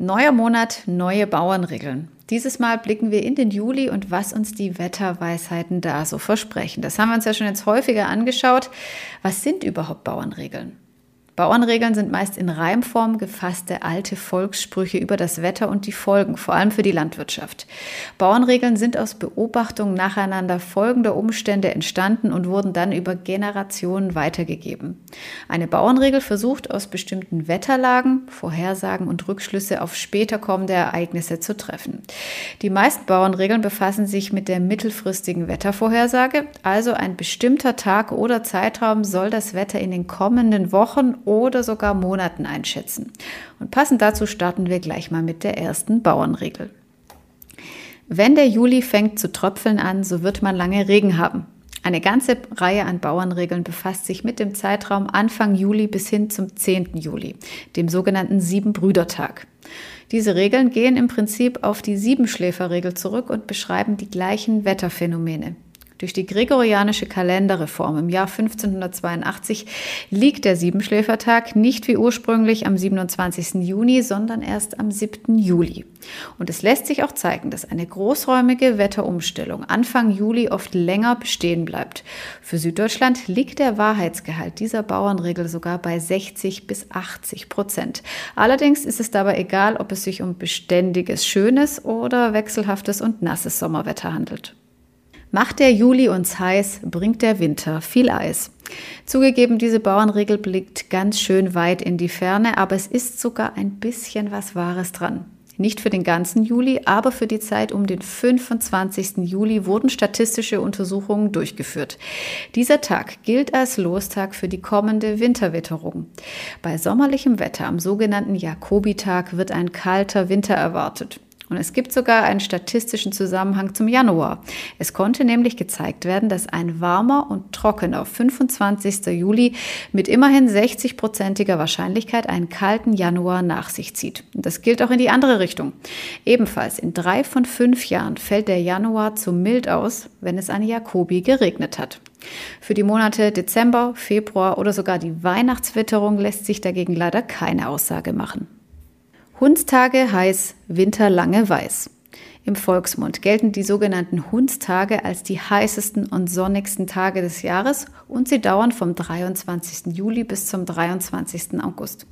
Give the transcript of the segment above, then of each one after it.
Neuer Monat, neue Bauernregeln. Dieses Mal blicken wir in den Juli und was uns die Wetterweisheiten da so versprechen. Das haben wir uns ja schon jetzt häufiger angeschaut. Was sind überhaupt Bauernregeln? Bauernregeln sind meist in Reimform gefasste alte Volkssprüche über das Wetter und die Folgen, vor allem für die Landwirtschaft. Bauernregeln sind aus Beobachtungen nacheinander folgender Umstände entstanden und wurden dann über Generationen weitergegeben. Eine Bauernregel versucht aus bestimmten Wetterlagen Vorhersagen und Rückschlüsse auf später kommende Ereignisse zu treffen. Die meisten Bauernregeln befassen sich mit der mittelfristigen Wettervorhersage, also ein bestimmter Tag oder Zeitraum soll das Wetter in den kommenden Wochen oder sogar Monaten einschätzen. Und passend dazu starten wir gleich mal mit der ersten Bauernregel. Wenn der Juli fängt zu tröpfeln an, so wird man lange Regen haben. Eine ganze Reihe an Bauernregeln befasst sich mit dem Zeitraum Anfang Juli bis hin zum 10. Juli, dem sogenannten Siebenbrüdertag. Diese Regeln gehen im Prinzip auf die Siebenschläferregel zurück und beschreiben die gleichen Wetterphänomene. Durch die gregorianische Kalenderreform im Jahr 1582 liegt der Siebenschläfertag nicht wie ursprünglich am 27. Juni, sondern erst am 7. Juli. Und es lässt sich auch zeigen, dass eine großräumige Wetterumstellung Anfang Juli oft länger bestehen bleibt. Für Süddeutschland liegt der Wahrheitsgehalt dieser Bauernregel sogar bei 60 bis 80 Prozent. Allerdings ist es dabei egal, ob es sich um beständiges, schönes oder wechselhaftes und nasses Sommerwetter handelt. Macht der Juli uns heiß, bringt der Winter viel Eis. Zugegeben, diese Bauernregel blickt ganz schön weit in die Ferne, aber es ist sogar ein bisschen was Wahres dran. Nicht für den ganzen Juli, aber für die Zeit um den 25. Juli wurden statistische Untersuchungen durchgeführt. Dieser Tag gilt als Lostag für die kommende Winterwitterung. Bei sommerlichem Wetter am sogenannten Jakobitag wird ein kalter Winter erwartet. Und es gibt sogar einen statistischen Zusammenhang zum Januar. Es konnte nämlich gezeigt werden, dass ein warmer und trockener 25. Juli mit immerhin 60-prozentiger Wahrscheinlichkeit einen kalten Januar nach sich zieht. Und das gilt auch in die andere Richtung. Ebenfalls in drei von fünf Jahren fällt der Januar zu mild aus, wenn es an Jakobi geregnet hat. Für die Monate Dezember, Februar oder sogar die Weihnachtswitterung lässt sich dagegen leider keine Aussage machen. Hundstage heiß, Winter lange weiß. Im Volksmund gelten die sogenannten Hundstage als die heißesten und sonnigsten Tage des Jahres und sie dauern vom 23. Juli bis zum 23. August.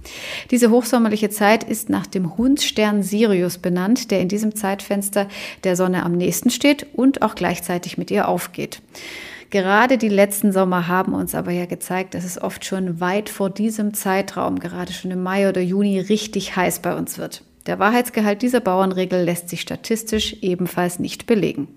Diese hochsommerliche Zeit ist nach dem Hundsstern Sirius benannt, der in diesem Zeitfenster der Sonne am nächsten steht und auch gleichzeitig mit ihr aufgeht. Gerade die letzten Sommer haben uns aber ja gezeigt, dass es oft schon weit vor diesem Zeitraum, gerade schon im Mai oder Juni, richtig heiß bei uns wird. Der Wahrheitsgehalt dieser Bauernregel lässt sich statistisch ebenfalls nicht belegen.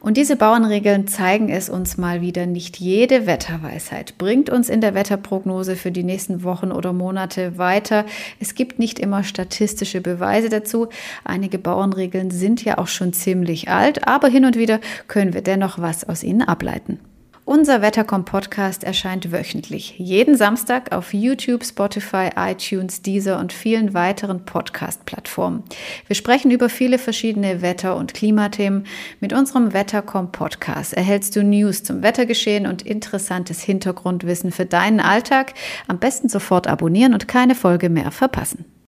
Und diese Bauernregeln zeigen es uns mal wieder. Nicht jede Wetterweisheit bringt uns in der Wetterprognose für die nächsten Wochen oder Monate weiter. Es gibt nicht immer statistische Beweise dazu. Einige Bauernregeln sind ja auch schon ziemlich alt, aber hin und wieder können wir dennoch was aus ihnen ableiten. Unser Wettercom Podcast erscheint wöchentlich, jeden Samstag auf YouTube, Spotify, iTunes, Deezer und vielen weiteren Podcast-Plattformen. Wir sprechen über viele verschiedene Wetter- und Klimathemen. Mit unserem Wettercom Podcast erhältst du News zum Wettergeschehen und interessantes Hintergrundwissen für deinen Alltag. Am besten sofort abonnieren und keine Folge mehr verpassen.